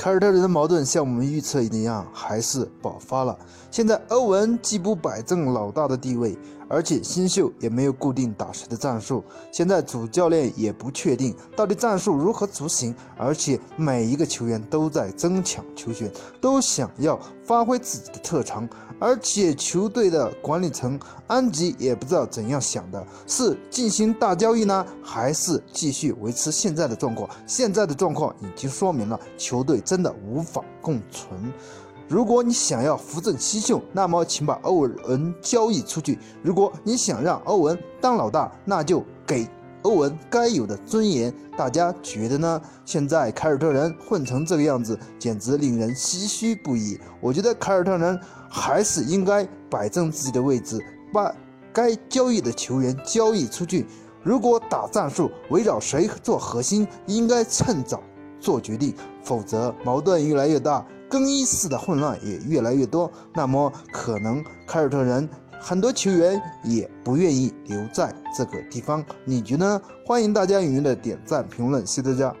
凯尔特人的矛盾像我们预测一样，还是爆发了。现在欧文既不摆正老大的地位，而且新秀也没有固定打谁的战术。现在主教练也不确定到底战术如何执行，而且每一个球员都在争抢球权，都想要发挥自己的特长。而且球队的管理层安吉也不知道怎样想的，是进行大交易呢，还是继续维持现在的状况？现在的状况已经说明了球队真的无法共存。如果你想要扶正新秀，那么请把欧文交易出去；如果你想让欧文当老大，那就给欧文该有的尊严。大家觉得呢？现在凯尔特人混成这个样子，简直令人唏嘘不已。我觉得凯尔特人。还是应该摆正自己的位置，把该交易的球员交易出去。如果打战术，围绕谁做核心，应该趁早做决定，否则矛盾越来越大，更衣室的混乱也越来越多。那么，可能凯尔特人很多球员也不愿意留在这个地方。你觉得呢？欢迎大家踊跃的点赞评论，谢谢大家。